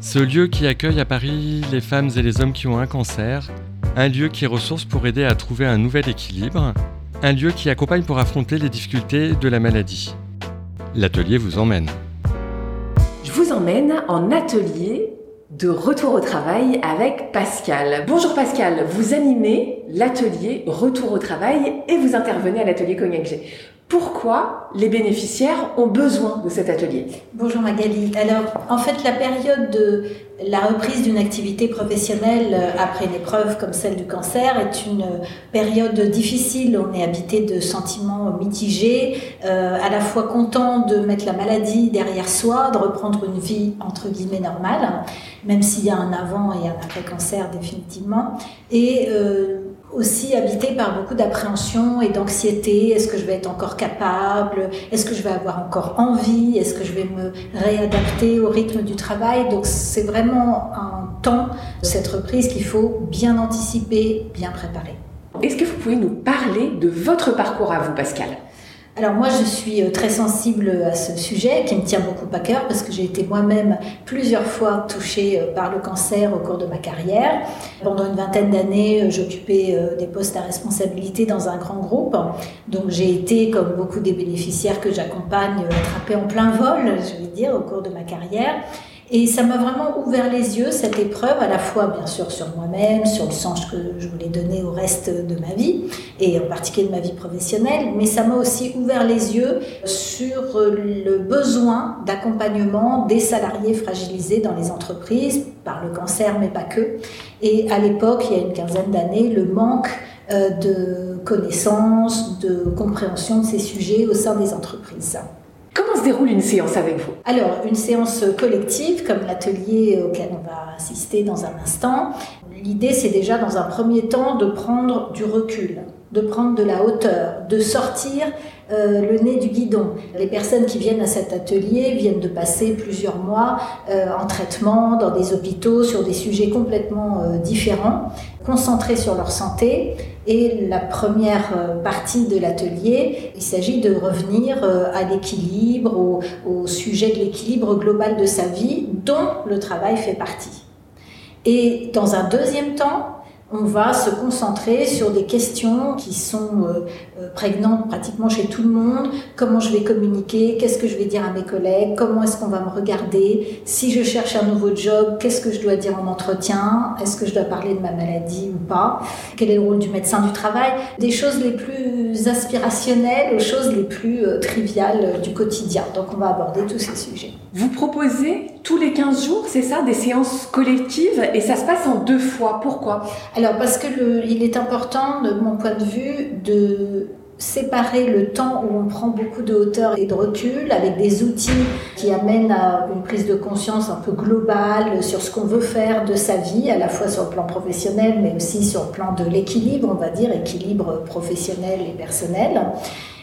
ce lieu qui accueille à Paris les femmes et les hommes qui ont un cancer, un lieu qui ressource pour aider à trouver un nouvel équilibre, un lieu qui accompagne pour affronter les difficultés de la maladie. L'atelier vous emmène. Je vous emmène en atelier de retour au travail avec Pascal. Bonjour Pascal, vous animez l'atelier Retour au travail et vous intervenez à l'atelier Cognac G. Pourquoi les bénéficiaires ont besoin de cet atelier Bonjour Magali. Alors, en fait, la période de la reprise d'une activité professionnelle euh, après une épreuve comme celle du cancer est une période difficile. On est habité de sentiments mitigés, euh, à la fois content de mettre la maladie derrière soi, de reprendre une vie entre guillemets normale, même s'il y a un avant et un après cancer définitivement, et euh, aussi habité par beaucoup d'appréhension et d'anxiété. Est-ce que je vais être encore capable? Est-ce que je vais avoir encore envie? Est-ce que je vais me réadapter au rythme du travail? Donc c'est vraiment un temps, cette reprise, qu'il faut bien anticiper, bien préparer. Est-ce que vous pouvez nous parler de votre parcours à vous, Pascal alors moi, je suis très sensible à ce sujet qui me tient beaucoup à cœur parce que j'ai été moi-même plusieurs fois touchée par le cancer au cours de ma carrière. Pendant une vingtaine d'années, j'occupais des postes à responsabilité dans un grand groupe. Donc j'ai été, comme beaucoup des bénéficiaires que j'accompagne, attrapée en plein vol, je vais dire, au cours de ma carrière. Et ça m'a vraiment ouvert les yeux, cette épreuve, à la fois bien sûr sur moi-même, sur le sens que je voulais donner au reste de ma vie, et en particulier de ma vie professionnelle, mais ça m'a aussi ouvert les yeux sur le besoin d'accompagnement des salariés fragilisés dans les entreprises, par le cancer, mais pas que. Et à l'époque, il y a une quinzaine d'années, le manque de connaissances, de compréhension de ces sujets au sein des entreprises. Comment se déroule une séance avec vous? Alors, une séance collective, comme l'atelier auquel on va assister dans un instant. L'idée, c'est déjà dans un premier temps de prendre du recul, de prendre de la hauteur, de sortir euh, le nez du guidon. Les personnes qui viennent à cet atelier viennent de passer plusieurs mois euh, en traitement dans des hôpitaux sur des sujets complètement euh, différents, concentrés sur leur santé. Et la première partie de l'atelier, il s'agit de revenir à l'équilibre, au, au sujet de l'équilibre global de sa vie, dont le travail fait partie. Et dans un deuxième temps, on va se concentrer sur des questions qui sont euh, prégnantes pratiquement chez tout le monde. Comment je vais communiquer? Qu'est-ce que je vais dire à mes collègues? Comment est-ce qu'on va me regarder? Si je cherche un nouveau job, qu'est-ce que je dois dire en entretien? Est-ce que je dois parler de ma maladie ou pas? Quel est le rôle du médecin du travail? Des choses les plus aspirationnelles aux choses les plus euh, triviales du quotidien. Donc on va aborder tous ces sujets. Vous proposez tous les 15 jours, c'est ça, des séances collectives et ça se passe en deux fois. Pourquoi? Alors parce que il est important, de mon point de vue, de séparer le temps où on prend beaucoup de hauteur et de recul avec des outils qui amènent à une prise de conscience un peu globale sur ce qu'on veut faire de sa vie, à la fois sur le plan professionnel, mais aussi sur le plan de l'équilibre, on va dire, équilibre professionnel et personnel.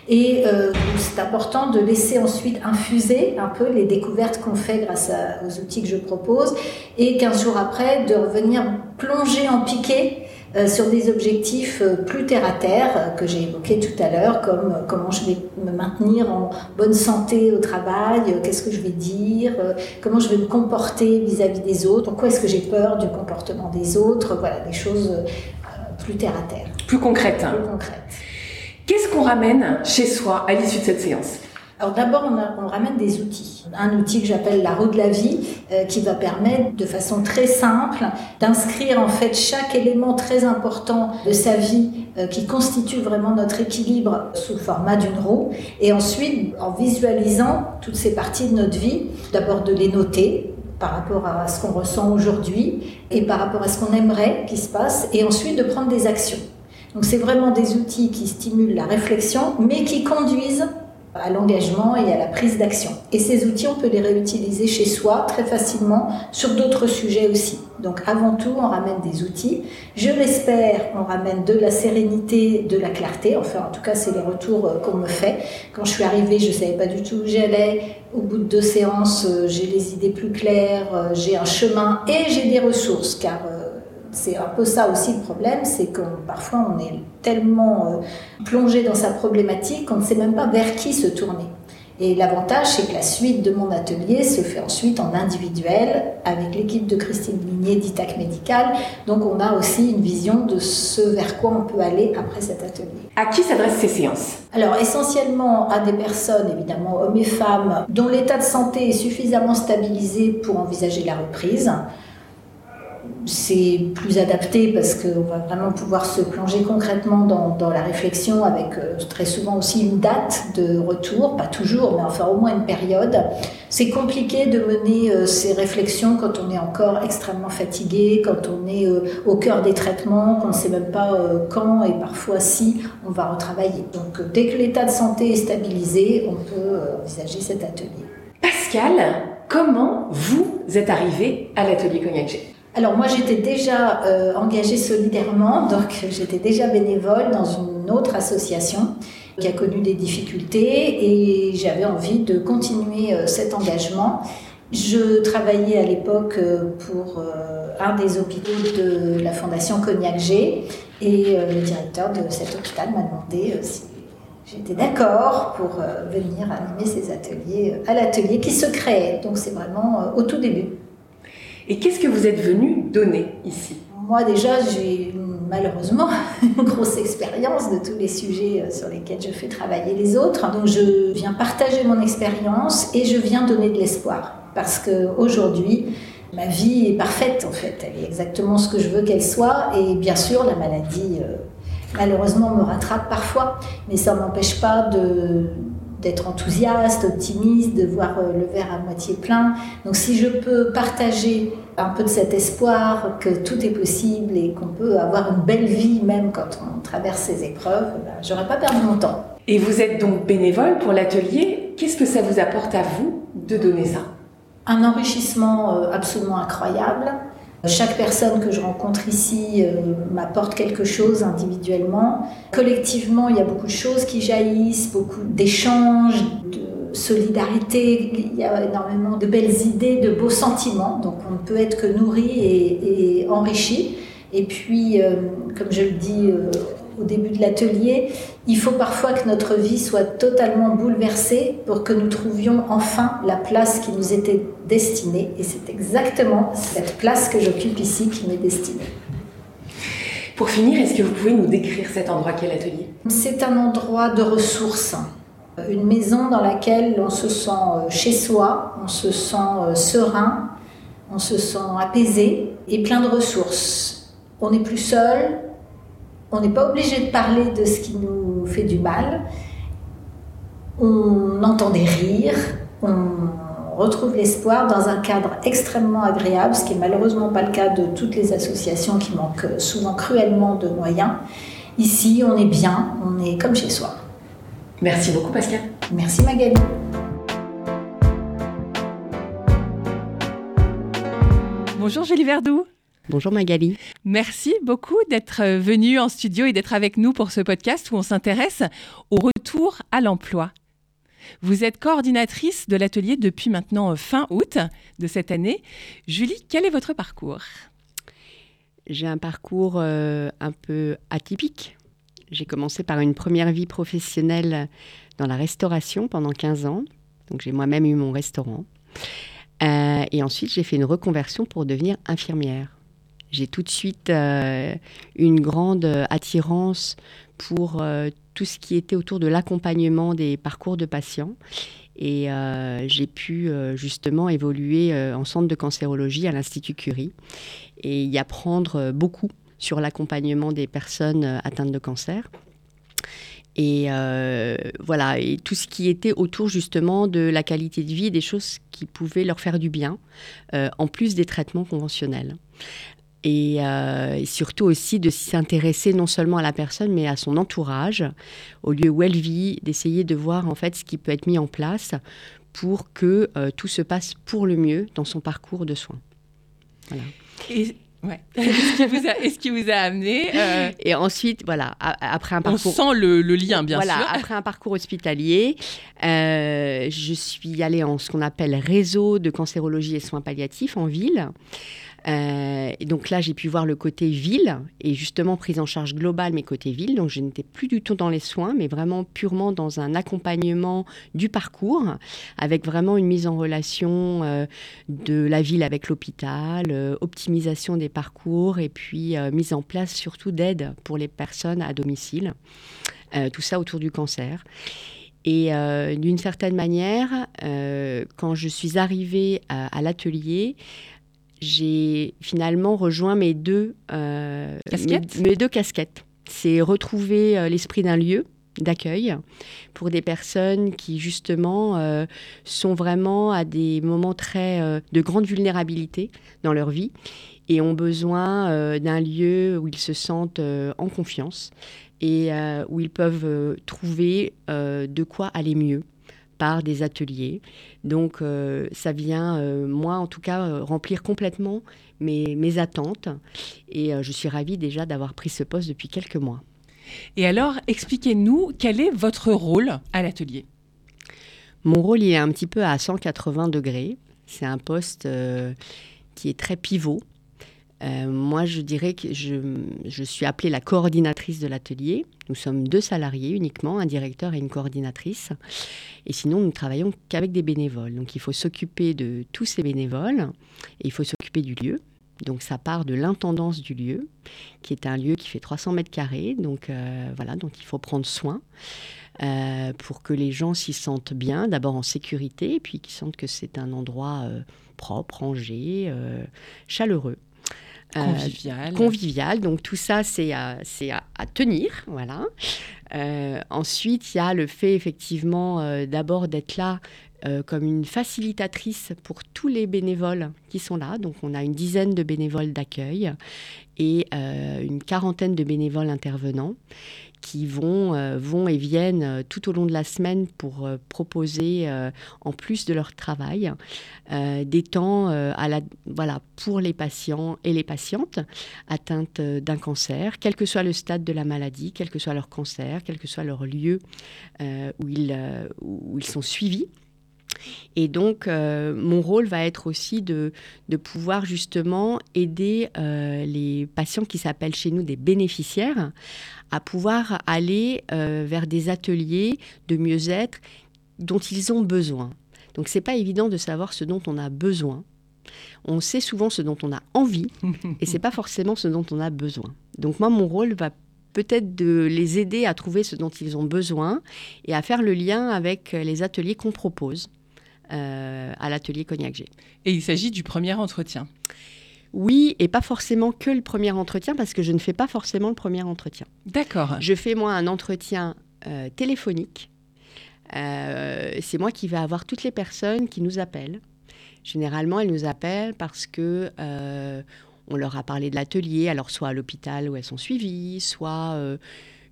Et euh, c'est important de laisser ensuite infuser un peu les découvertes qu'on fait grâce à, aux outils que je propose. Et 15 jours après, de revenir plonger en piqué euh, sur des objectifs euh, plus terre à terre euh, que j'ai évoqués tout à l'heure, comme euh, comment je vais me maintenir en bonne santé au travail, euh, qu'est-ce que je vais dire, euh, comment je vais me comporter vis-à-vis des autres, pourquoi est-ce que j'ai peur du comportement des autres, voilà, des choses euh, plus terre à terre. Plus concrètes. Plus concrètes. Qu'est-ce qu'on ramène chez soi à l'issue de cette séance? Alors d'abord, on, ramène des outils. Un outil que j'appelle la roue de la vie, euh, qui va permettre de façon très simple d'inscrire en fait chaque élément très important de sa vie euh, qui constitue vraiment notre équilibre sous le format d'une roue. Et ensuite, en visualisant toutes ces parties de notre vie, d'abord de les noter, par rapport à ce qu'on ressent aujourd'hui et par rapport à ce qu'on aimerait qu'il se passe, et ensuite de prendre des actions. Donc c'est vraiment des outils qui stimulent la réflexion, mais qui conduisent à l'engagement et à la prise d'action. Et ces outils, on peut les réutiliser chez soi très facilement sur d'autres sujets aussi. Donc avant tout, on ramène des outils. Je l'espère, on ramène de la sérénité, de la clarté. Enfin, en tout cas, c'est les retours euh, qu'on me fait. Quand je suis arrivée, je ne savais pas du tout où j'allais. Au bout de deux séances, euh, j'ai les idées plus claires, euh, j'ai un chemin et j'ai des ressources, car c'est un peu ça aussi le problème, c'est que parfois on est tellement euh, plongé dans sa problématique qu'on ne sait même pas vers qui se tourner. Et l'avantage, c'est que la suite de mon atelier se fait ensuite en individuel avec l'équipe de Christine Ligné d'ITAC Médical. Donc on a aussi une vision de ce vers quoi on peut aller après cet atelier. À qui s'adressent ces séances? Alors essentiellement à des personnes, évidemment hommes et femmes, dont l'état de santé est suffisamment stabilisé pour envisager la reprise c'est plus adapté parce qu'on va vraiment pouvoir se plonger concrètement dans, la réflexion avec euh, très souvent aussi une date de retour, pas toujours, mais enfin au moins une période. C'est compliqué de mener euh, ces réflexions quand on est encore extrêmement fatigué, quand on est euh, au cœur des traitements, qu'on ne sait même pas quand et parfois si on va retravailler. Donc dès que l'état de santé est stabilisé, on peut envisager cet atelier. Pascal, comment vous êtes arrivé à l'atelier Cognac alors moi j'étais déjà euh, engagée solidairement, donc j'étais déjà bénévole dans une autre association qui a connu des difficultés et j'avais envie de continuer euh, cet engagement. Je travaillais à l'époque euh, pour un des hôpitaux de la Fondation Cognac G et le directeur de cet hôpital m'a demandé si j'étais d'accord pour venir animer ces ateliers à l'atelier qui se créait. Donc c'est vraiment au tout début. Et qu'est-ce que vous êtes venu donner ici? Moi déjà, j'ai malheureusement une grosse expérience de tous les sujets euh, sur lesquels je fais travailler les autres. Donc je viens partager mon expérience et je viens donner de l'espoir. Parce qu'aujourd'hui, ma vie est parfaite en fait. Elle est exactement ce que je veux qu'elle soit. Et bien sûr, la maladie, euh, malheureusement, me rattrape parfois. Mais ça ne m'empêche pas de d'être enthousiaste, optimiste, de voir euh, le verre à moitié plein. Donc si je peux partager un peu de cet espoir que tout est possible et qu'on peut avoir une belle vie même quand on traverse ces épreuves, ben, j'aurais pas perdu mon temps. Et vous êtes donc bénévole pour l'atelier. Qu'est-ce que ça vous apporte à vous de donner ça? Un enrichissement euh, absolument incroyable. Chaque personne que je rencontre ici euh, m'apporte quelque chose individuellement. Collectivement, il y a beaucoup de choses qui jaillissent, beaucoup d'échanges, de solidarité. Il y a énormément de belles idées, de beaux sentiments. Donc on ne peut être que nourri et, enrichi. Et puis, euh, comme je le dis euh, au début de l'atelier, il faut parfois que notre vie soit totalement bouleversée pour que nous trouvions enfin la place qui nous était destinée. Et c'est exactement cette place que j'occupe ici qui m'est destinée. Pour finir, est-ce que vous pouvez nous décrire cet endroit qu'est l'atelier? C'est un endroit de ressources, une maison dans laquelle on se sent euh, chez soi, on se sent euh, serein, on se sent apaisé et plein de ressources. On n'est plus seul, on n'est pas obligé de parler de ce qui nous fait du mal. On entend des rires, on retrouve l'espoir dans un cadre extrêmement agréable, ce qui n'est malheureusement pas le cas de toutes les associations qui manquent souvent cruellement de moyens. Ici, on est bien, on est comme chez soi. Merci beaucoup Pascal. Merci Magali. Bonjour Julie Verdoux. Bonjour Magali. Merci beaucoup d'être venue en studio et d'être avec nous pour ce podcast où on s'intéresse au retour à l'emploi. Vous êtes coordinatrice de l'atelier depuis maintenant fin août de cette année. Julie, quel est votre parcours? J'ai un parcours euh, un peu atypique. J'ai commencé par une première vie professionnelle dans la restauration pendant 15 ans. Donc j'ai moi-même eu mon restaurant. Euh, et ensuite, j'ai fait une reconversion pour devenir infirmière. J'ai tout de suite euh, une grande attirance pour euh, tout ce qui était autour de l'accompagnement des parcours de patients. Et j'ai pu justement évoluer en centre de cancérologie à l'Institut Curie et y apprendre beaucoup sur l'accompagnement des personnes atteintes de cancer. Et voilà, et tout ce qui était autour justement de la qualité de vie, des choses qui pouvaient leur faire du bien, en plus des traitements conventionnels. Euh, et, surtout aussi de s'intéresser non seulement à la personne mais à son entourage, au lieu où elle vit, d'essayer de voir en fait ce qui peut être mis en place pour que euh, tout se passe pour le mieux dans son parcours de soins. Voilà. Et... Ouais. Est-ce qui, vous a amené euh, Et ensuite, voilà, après un parcours. On sent le, lien, bien voilà, sûr. Après un parcours hospitalier, je suis allée en ce qu'on appelle réseau de cancérologie et soins palliatifs en ville. Euh, et donc là, j'ai pu voir le côté ville et justement prise en charge globale, mais côté ville. Donc je n'étais plus du tout dans les soins, mais vraiment purement dans un accompagnement du parcours, avec vraiment une mise en relation euh, de la ville avec l'hôpital, euh, optimisation des parcours et puis mise en place surtout d'aide pour les personnes à domicile. tout ça autour du cancer. Et d'une certaine manière, quand je suis arrivée à l'atelier, j'ai finalement rejoint mes deux, euh, casquettes. Mes, deux casquettes. C'est retrouver euh, l'esprit d'un lieu d'accueil pour des personnes qui justement euh, sont vraiment à des moments très de grande vulnérabilité dans leur vie et ont besoin d'un lieu où ils se sentent en confiance et où ils peuvent trouver de quoi aller mieux par des ateliers. Donc euh, ça vient, euh, moi en tout cas, euh, remplir complètement mes, mes attentes. Et je suis ravie déjà d'avoir pris ce poste depuis quelques mois. Et alors, expliquez-nous quel est votre rôle à l'atelier Mon rôle, il est un petit peu à 180 degrés. C'est un poste qui est très pivot. Euh, moi, je dirais que je, suis appelée la coordinatrice de l'atelier. Nous sommes deux salariés uniquement, un directeur et une coordinatrice. Et sinon, nous ne travaillons qu'avec des bénévoles. Donc, il faut s'occuper de tous ces bénévoles et il faut s'occuper du lieu. Donc, ça part de l'intendance du lieu, qui est un lieu qui fait 300 mètres carrés. Donc, euh, voilà, donc il faut prendre soin. Euh, pour que les gens s'y sentent bien, d'abord en sécurité, et puis qu'ils sentent que c'est un endroit propre, rangé, chaleureux. Euh, convivial. convivial. Donc tout ça, c'est à, à, tenir. Voilà. Euh, ensuite, il y a le fait effectivement euh, d'abord d'être là comme une facilitatrice pour tous les bénévoles qui sont là. Donc on a une dizaine de bénévoles d'accueil et une quarantaine de bénévoles intervenants qui vont, euh, vont et viennent euh, tout au long de la semaine pour euh, proposer, en plus de leur travail, des temps à la, voilà, pour les patients et les patientes atteintes d'un cancer, quel que soit le stade de la maladie, quel que soit leur cancer, quel que soit leur lieu où ils sont suivis. Et donc, mon rôle va être aussi de, de pouvoir justement aider les patients qui s'appellent chez nous des bénéficiaires à pouvoir aller euh, vers des ateliers de mieux-être dont ils ont besoin. Donc c'est pas évident de savoir ce dont on a besoin. On sait souvent ce dont on a envie et c'est pas forcément ce dont on a besoin. Donc moi mon rôle va peut-être de les aider à trouver ce dont ils ont besoin et à faire le lien avec les ateliers qu'on propose euh, à l'atelier Cognac G. Et il s'agit du premier entretien. Oui, et pas forcément que le premier entretien, parce que je ne fais pas forcément le premier entretien. D'accord. Je fais moi un entretien euh, téléphonique. Euh, c'est moi qui vais avoir toutes les personnes qui nous appellent. Généralement, elles nous appellent parce que euh, on leur a parlé de l'atelier, alors soit à l'hôpital où elles sont suivies, soit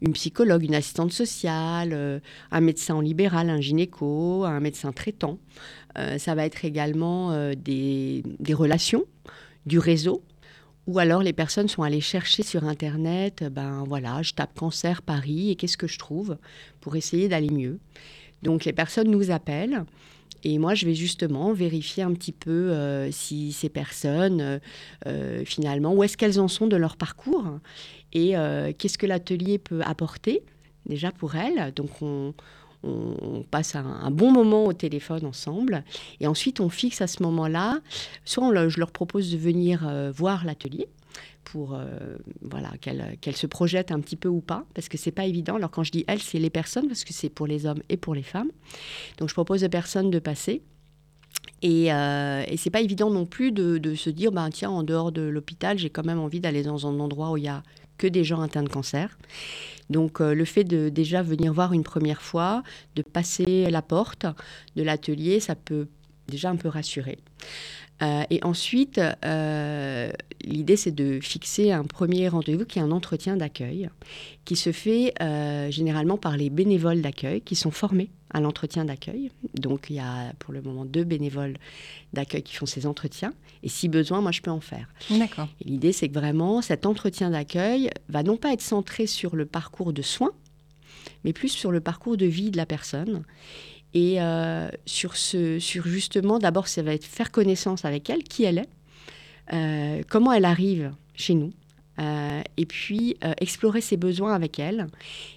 une psychologue, une assistante sociale, un médecin en libéral, un gynéco, un médecin traitant. ça va être également des, des relations du réseau, ou alors les personnes sont allées chercher sur Internet, ben voilà, je tape cancer Paris et qu'est-ce que je trouve pour essayer d'aller mieux. Donc les personnes nous appellent et moi je vais justement vérifier un petit peu euh, si ces personnes, euh, euh, finalement, où est-ce qu'elles en sont de leur parcours et qu'est-ce que l'atelier peut apporter déjà pour elles. Donc on, passe un, bon moment au téléphone ensemble. Et ensuite, on fixe à ce moment-là, soit je leur propose de venir voir l'atelier, pour voilà qu'elle se projette un petit peu ou pas parce que c'est pas évident alors quand je dis elle c'est les personnes parce que c'est pour les hommes et pour les femmes donc je propose aux personnes de passer et, euh, et c'est pas évident non plus de, de, se dire, bah, tiens, en dehors de l'hôpital, j'ai quand même envie d'aller dans un endroit où il y a que des gens atteints de cancer. Donc euh, le fait de déjà venir voir une première fois, de passer la porte de l'atelier, ça peut déjà un peu rassurer. Euh, et ensuite, euh, l'idée, c'est de fixer un premier rendez-vous qui est un entretien d'accueil, qui se fait euh, généralement par les bénévoles d'accueil qui sont formés à l'entretien d'accueil. Donc, il y a pour le moment deux bénévoles d'accueil qui font ces entretiens. Et si besoin, moi, je peux en faire. D'accord. L'idée, c'est que vraiment, cet entretien d'accueil va non pas être centré sur le parcours de soins, mais plus sur le parcours de vie de la personne et euh, sur, ce, sur justement, d'abord, ça va être faire connaissance avec elle, qui elle est, euh, comment elle arrive chez nous, euh, et puis explorer ses besoins avec elle.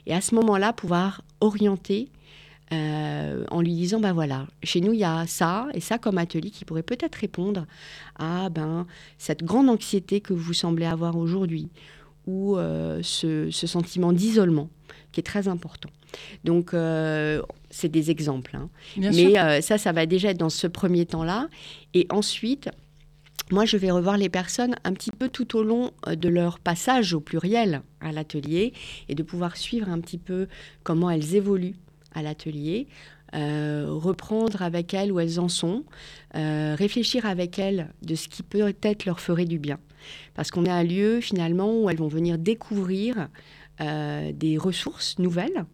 Et à ce moment-là, pouvoir orienter en lui disant, ben voilà, chez nous, il y a ça et ça comme atelier qui pourrait peut-être répondre à ben, cette grande anxiété que vous semblez avoir aujourd'hui, ou ce, ce, sentiment d'isolement qui est très important. Donc, euh, c'est des exemples. Hein. Mais euh, ça, ça va déjà être dans ce premier temps-là. Et ensuite, moi, je vais revoir les personnes un petit peu tout au long euh, de leur passage au pluriel à l'atelier et de pouvoir suivre un petit peu comment elles évoluent à l'atelier. Reprendre avec elles où elles en sont, réfléchir avec elles de ce qui peut-être leur ferait du bien. Parce qu'on est un lieu finalement où elles vont venir découvrir des ressources nouvelles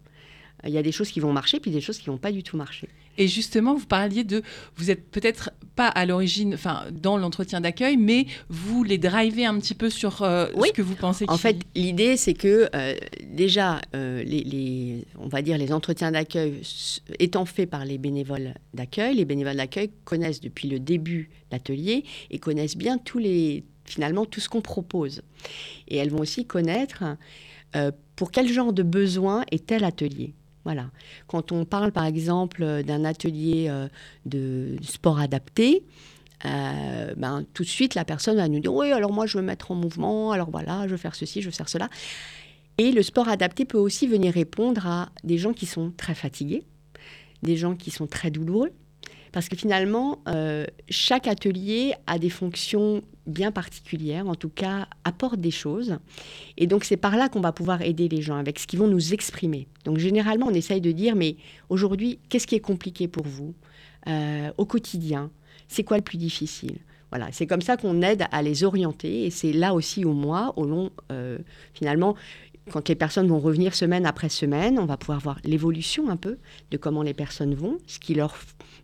il y a des choses qui vont marcher, puis des choses qui vont pas du tout marcher. Et justement, vous parliez de, vous êtes peut-être pas à l'origine, enfin, dans l'entretien d'accueil, mais vous les drivez un petit peu sur euh, ce que vous pensez. En fait, l'idée, c'est que euh, déjà, euh, les, on va dire les entretiens d'accueil étant faits par les bénévoles d'accueil, les bénévoles d'accueil connaissent depuis le début l'atelier et connaissent bien tous les, finalement, tout ce qu'on propose. Et elles vont aussi connaître pour quel genre de besoin est tel atelier. Voilà. Quand on parle par exemple d'un atelier euh, de sport adapté, euh, ben, tout de suite la personne va nous dire oui alors moi je veux mettre en mouvement, alors voilà je veux faire ceci, je veux faire cela. Et le sport adapté peut aussi venir répondre à des gens qui sont très fatigués, des gens qui sont très douloureux, parce que finalement, euh, chaque atelier a des fonctions bien particulières, en tout cas apporte des choses. Et donc c'est par là qu'on va pouvoir aider les gens, avec ce qu'ils vont nous exprimer. Donc généralement, on essaye de dire, mais aujourd'hui, qu'est-ce qui est compliqué pour vous euh, au quotidien? C'est quoi le plus difficile? Voilà, c'est comme ça qu'on aide à les orienter et c'est là aussi au mois, au long, euh, finalement, quand les personnes vont revenir semaine après semaine, on va pouvoir voir l'évolution un peu de comment les personnes vont, ce qui leur...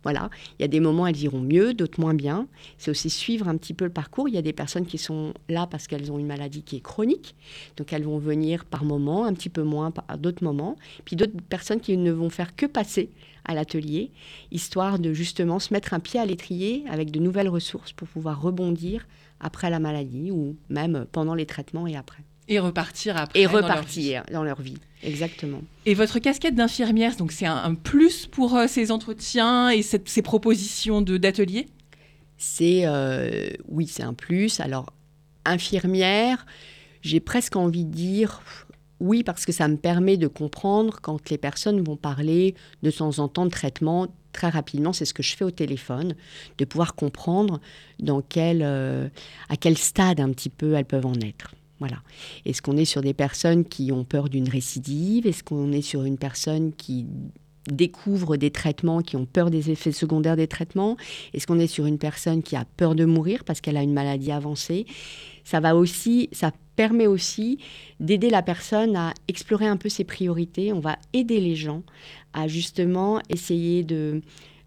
Voilà, il y a des moments elles iront mieux, d'autres moins bien. C'est aussi suivre un petit peu le parcours. Il y a des personnes qui sont là parce qu'elles ont une maladie qui est chronique, donc elles vont venir par moments, un petit peu moins par d'autres moments. Puis d'autres personnes qui ne vont faire que passer à l'atelier, histoire de justement se mettre un pied à l'étrier avec de nouvelles ressources pour pouvoir rebondir après la maladie ou même pendant les traitements et après. Et repartir après. Et repartir dans leur vie, exactement. Et votre casquette d'infirmière, donc c'est un, plus pour euh, ces entretiens et ces propositions d'ateliers C'est euh, oui, c'est un plus. Alors infirmière, j'ai presque envie de dire oui parce que ça me permet de comprendre quand les personnes vont parler de temps en temps de traitement très rapidement, c'est ce que je fais au téléphone, de pouvoir comprendre dans quel, euh, à quel stade un petit peu elles peuvent en être. Est-ce qu'on est sur des personnes qui ont peur d'une récidive? Est-ce qu'on est sur une personne qui découvre des traitements, qui ont peur des effets secondaires des traitements? Est-ce qu'on est sur une personne qui a peur de mourir parce qu'elle a une maladie avancée? Ça va aussi, ça permet aussi d'aider la personne à explorer un peu ses priorités. On va aider les gens à justement essayer de,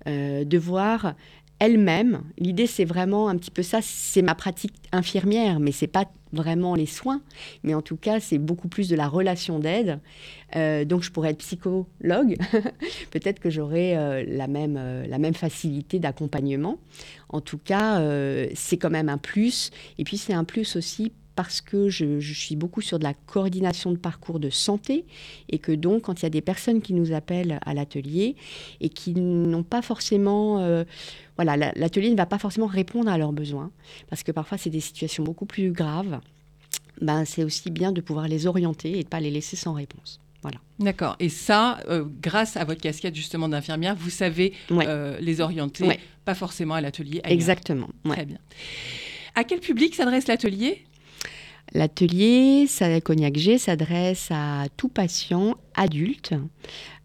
euh, de voir elle-même. L'idée, c'est vraiment un petit peu ça. C'est ma pratique infirmière, mais c'est pas vraiment les soins. Mais en tout cas, c'est beaucoup plus de la relation d'aide. Euh, donc, je pourrais être psychologue. Peut-être que j'aurais euh, la, même, euh, la même facilité d'accompagnement. En tout cas, c'est quand même un plus. Et puis, c'est un plus aussi parce que je, suis beaucoup sur de la coordination de parcours de santé et que donc quand il y a des personnes qui nous appellent à l'atelier et qui n'ont pas forcément... Euh, voilà, l'atelier ne va pas forcément répondre à leurs besoins parce que parfois c'est des situations beaucoup plus graves ben, c'est aussi bien de pouvoir les orienter et de ne pas les laisser sans réponse. Voilà. D'accord. Et ça, euh, grâce à votre casquette justement d'infirmière, vous savez euh, les orienter, pas forcément à l'atelier. Exactement. Très bien. À quel public s'adresse l'atelier? L'atelier Cognac G s'adresse à tout patient adulte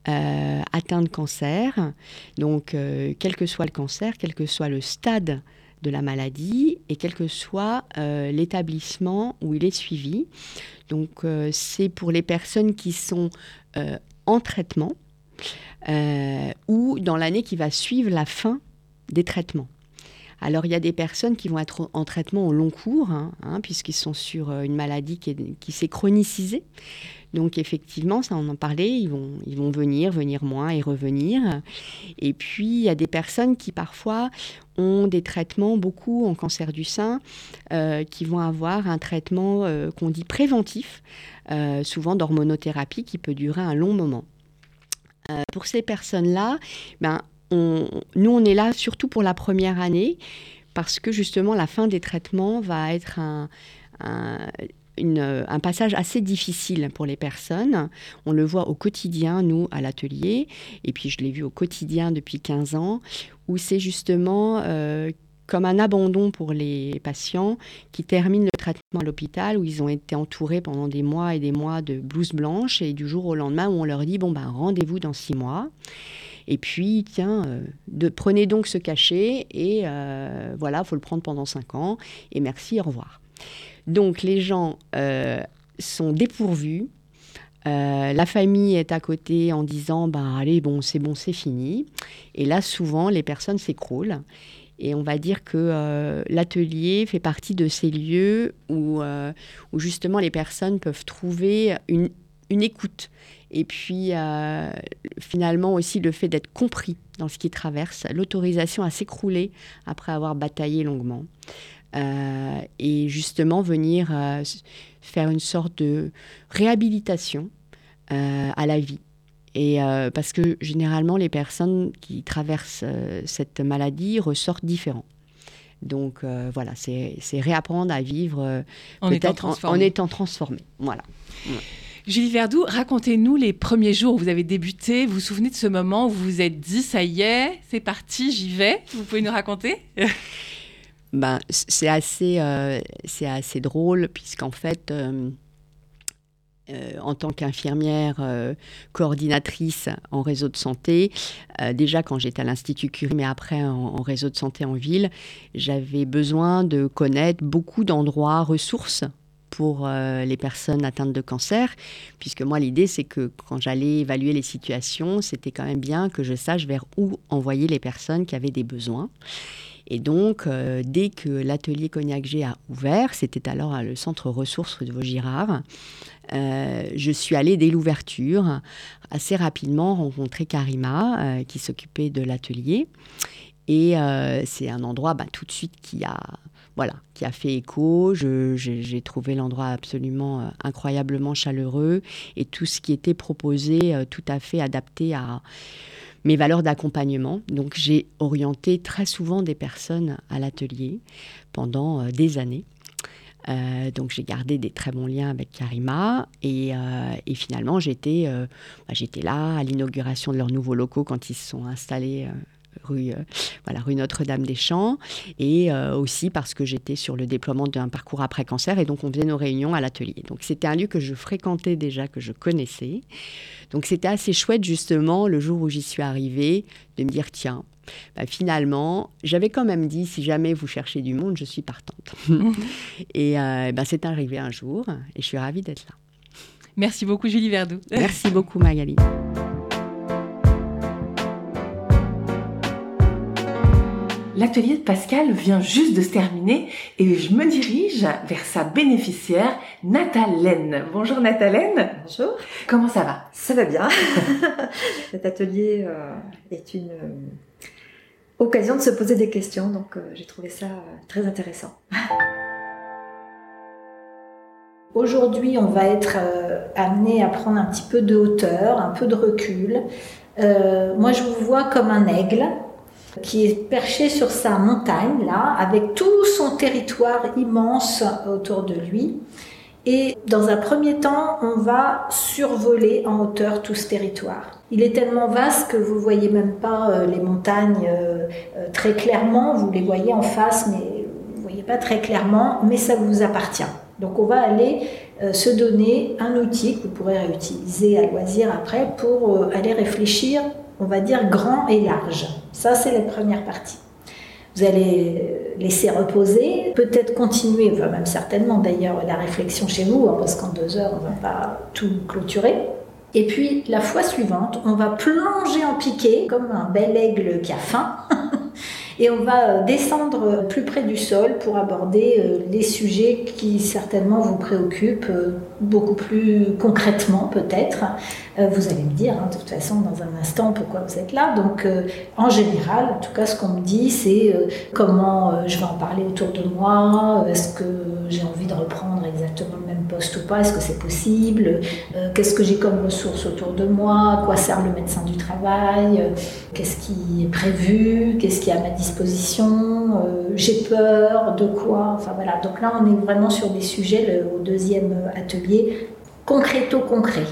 euh, atteint de cancer. Donc, quel que soit le cancer, quel que soit le stade de la maladie et quel que soit l'établissement où il est suivi. Donc euh, c'est pour les personnes qui sont euh, en traitement euh, ou dans l'année qui va suivre la fin des traitements. Alors il y a des personnes qui vont être en traitement au long cours, hein, hein, puisqu'ils sont sur une maladie qui s'est chronicisée. Donc effectivement, ça on en parlait, ils vont, venir, venir moins et revenir. Et puis il y a des personnes qui parfois ont des traitements, beaucoup en cancer du sein, euh, qui vont avoir un traitement euh, qu'on dit préventif, euh, souvent d'hormonothérapie, qui peut durer un long moment. pour ces personnes-là, ben, nous on est là surtout pour la première année, parce que justement la fin des traitements va être un un passage assez difficile pour les personnes. On le voit au quotidien, nous, à l'atelier, et puis je l'ai vu au quotidien depuis 15 ans, où c'est justement euh, comme un abandon pour les patients qui terminent le traitement à l'hôpital, où ils ont été entourés pendant des mois et des mois de blouse blanche, et du jour au lendemain, où on leur dit, bon, ben, rendez-vous dans six mois. Et puis, tiens, euh, prenez donc ce cachet, et euh, voilà, il faut le prendre pendant cinq ans, et merci, au revoir. Donc les gens euh, sont dépourvus. Euh, la famille est à côté en disant bah allez bon c'est bon c'est fini et là souvent les personnes s'écroulent et on va dire que l'atelier fait partie de ces lieux où, justement les personnes peuvent trouver une écoute et puis finalement aussi le fait d'être compris dans ce qu'ils traversent, l'autorisation à s'écrouler après avoir bataillé longuement. Euh, et justement venir euh, faire une sorte de réhabilitation euh, à la vie. Et parce que généralement, les personnes qui traversent cette maladie ressortent différents. Donc voilà, c'est réapprendre à vivre en étant transformé. En, étant transformé. Voilà. Julie Verdoux, racontez-nous les premiers jours où vous avez débuté. Vous vous souvenez de ce moment où vous vous êtes dit, ça y est, c'est parti, j'y vais Vous pouvez nous raconter ben, c'est assez, euh, assez drôle, puisqu'en fait, euh, euh, en tant qu'infirmière coordinatrice en réseau de santé, déjà quand j'étais à l'Institut Curie, mais après en, réseau de santé en ville, j'avais besoin de connaître beaucoup d'endroits ressources pour les personnes atteintes de cancer, puisque moi l'idée c'est que quand j'allais évaluer les situations, c'était quand même bien que je sache vers où envoyer les personnes qui avaient des besoins. Et donc, euh, dès que l'atelier Cognac G a ouvert, c'était alors le centre ressources de Vaugirard, euh, je suis allée dès l'ouverture, assez rapidement rencontrer Karima, euh, qui s'occupait de l'atelier. Et c'est un endroit bah, tout de suite qui a, voilà, qui a fait écho. J'ai trouvé l'endroit absolument incroyablement chaleureux et tout ce qui était proposé tout à fait adapté à mes valeurs d'accompagnement. Donc j'ai orienté très souvent des personnes à l'atelier pendant euh, des années. Euh, donc j'ai gardé des très bons liens avec Karima et, euh, finalement j'étais bah, j'étais là à l'inauguration de leurs nouveaux locaux quand ils se sont installés rue, voilà, rue Notre-Dame-des-Champs, et aussi parce que j'étais sur le déploiement d'un parcours après cancer, et donc on faisait nos réunions à l'atelier. Donc c'était un lieu que je fréquentais déjà, que je connaissais. Donc c'était assez chouette justement le jour où j'y suis arrivée de me dire tiens, bah, finalement, j'avais quand même dit si jamais vous cherchez du monde, je suis partante. et euh, bah, c'est arrivé un jour et je suis ravie d'être là. Merci beaucoup Julie Verdoux. Merci beaucoup Magali. L'atelier de Pascal vient juste de se terminer et je me dirige vers sa bénéficiaire, Nathalène. Bonjour Nathalène. Bonjour. Comment ça va? Ça va bien. Cet atelier euh, est une euh, occasion de se poser des questions, donc euh, j'ai trouvé ça très intéressant. Aujourd'hui, on va être amené à prendre un petit peu de hauteur, un peu de recul. moi, je vous vois comme un aigle qui est perché sur sa montagne, là, avec tout son territoire immense autour de lui. Et dans un premier temps, on va survoler en hauteur tout ce territoire. Il est tellement vaste que vous voyez même pas euh, les montagnes euh, euh, très clairement. Vous les voyez en face, mais vous voyez pas très clairement. Mais ça vous appartient. Donc on va aller se donner un outil que vous pourrez réutiliser à loisir après pour aller réfléchir, on va dire grand et large. Ça c'est la première partie. Vous allez laisser reposer, peut-être continuer, enfin même certainement d'ailleurs, la réflexion chez vous, hein, parce qu'en deux heures, on ne va pas tout clôturer. Et puis la fois suivante, on va plonger en piqué, comme un bel aigle qui a faim, et on va euh, descendre plus près du sol pour aborder euh, les sujets qui certainement vous préoccupent euh, beaucoup plus concrètement peut-être. Vous allez me dire, hein, de toute façon, dans un instant, pourquoi vous êtes là. Donc, en général, en tout cas, ce qu'on me dit, c'est comment je vais en parler autour de moi, est-ce que j'ai envie de reprendre exactement le même poste ou pas, est-ce que c'est possible, qu'est-ce que j'ai comme ressources autour de moi, à quoi sert le médecin du travail, qu'est-ce qui est prévu, qu'est-ce qui est à ma disposition? Euh, j'ai peur, de quoi? Enfin voilà, donc là on est vraiment sur des sujets au deuxième atelier, concréto-concret.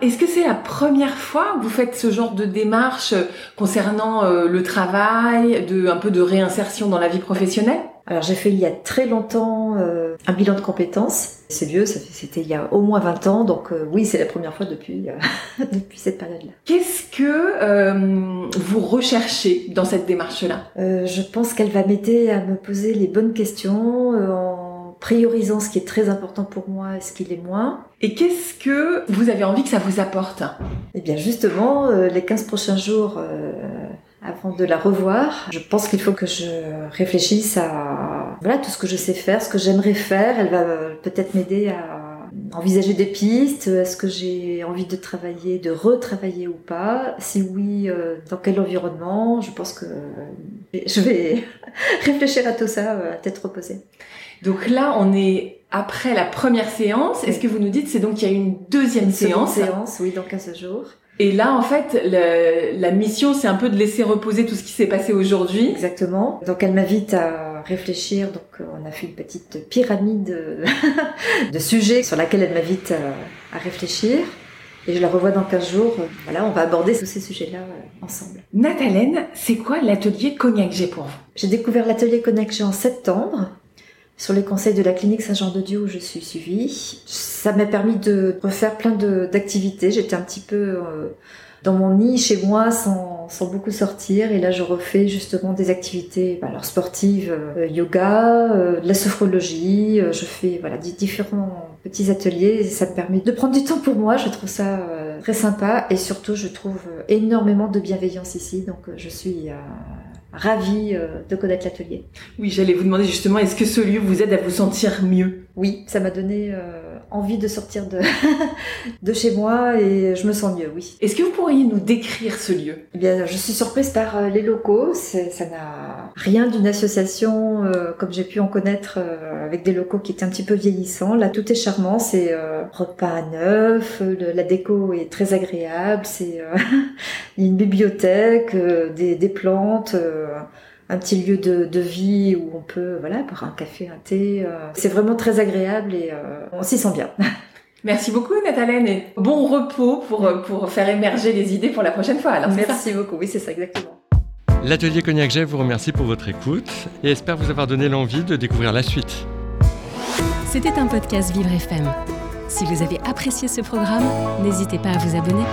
Est-ce que c'est la première fois que vous faites ce genre de démarche concernant euh, le travail, de, un peu de réinsertion dans la vie professionnelle? Alors j'ai fait il y a très longtemps euh, un bilan de compétences. C'est vieux, c'était il y a au moins 20 ans, donc euh, oui, c'est la première fois depuis, euh, depuis cette période-là. Qu'est-ce que vous recherchez dans cette démarche-là? Je pense qu'elle va m'aider à me poser les bonnes questions en priorisant ce qui est très important pour moi et ce qui l'est moins. Et qu'est-ce que vous avez envie que ça vous apporte? Eh bien justement, les 15 prochains jours avant de la revoir. Je pense qu'il faut que je réfléchisse à voilà tout ce que je sais faire, ce que j'aimerais faire. Elle va peut-être m'aider à envisager des pistes. Est-ce que j'ai envie de travailler, de retravailler ou pas? Si oui, euh, dans quel environnement? Je pense que je vais réfléchir à tout ça à tête reposée. Donc là, on est après la première séance. Est-ce que vous nous dites c'est donc qu'il y a une deuxième une séance séance, oui, dans 15 jours. Et là, en fait, la mission, c'est un peu de laisser reposer tout ce qui s'est passé aujourd'hui. Exactement. Donc, elle m'invite à réfléchir. Donc, euh, on a fait une petite pyramide de sujets sur laquelle elle m'invite à réfléchir. Et je la revois dans 15 jours. Voilà, on va aborder tous ces sujets-là euh, ensemble. Nathalène, c'est quoi l'atelier Cognac G pour vous? J'ai découvert l'atelier Cognac G en septembre sur les conseils de la clinique Saint-Jean-de-Dieu où je suis suivie. Ça m'a permis de refaire plein d'activités. J'étais un petit peu euh, dans mon nid chez moi sans, sans, beaucoup sortir. Et là je refais justement des activités bah, alors sportives, euh, yoga, euh, de la sophrologie, je fais voilà différents petits ateliers. Et ça me permet de prendre du temps pour moi, je trouve ça très sympa. Et surtout je trouve énormément de bienveillance ici. Donc je suis euh, de connaître l'atelier. Oui, j'allais vous demander justement, est-ce que ce lieu vous aide à vous sentir mieux? Oui, ça m'a donné euh, envie de sortir de, de chez moi et je me sens mieux, oui. Est-ce que vous pourriez nous décrire ce lieu? Eh bien, je suis surprise par euh, les locaux. Ça n'a rien d'une association comme j'ai pu en connaître avec des locaux qui étaient un petit peu vieillissants. Là, tout est charmant. C'est repas neuf, la déco est très agréable. C'est une bibliothèque, des, des plantes un petit lieu de, vie où on peut voilà boire un café, un thé. Euh, c'est vraiment très agréable et euh, on s'y sent bien. Merci beaucoup Nathalène et bon repos pour, pour faire émerger les idées pour la prochaine fois. Alors, Merci beaucoup, oui c'est ça exactement. L'atelier Cognac Jet vous remercie pour votre écoute et espère vous avoir donné l'envie de découvrir la suite. C'était un podcast Vivre FM. Si vous avez apprécié ce programme, n'hésitez pas à vous abonner.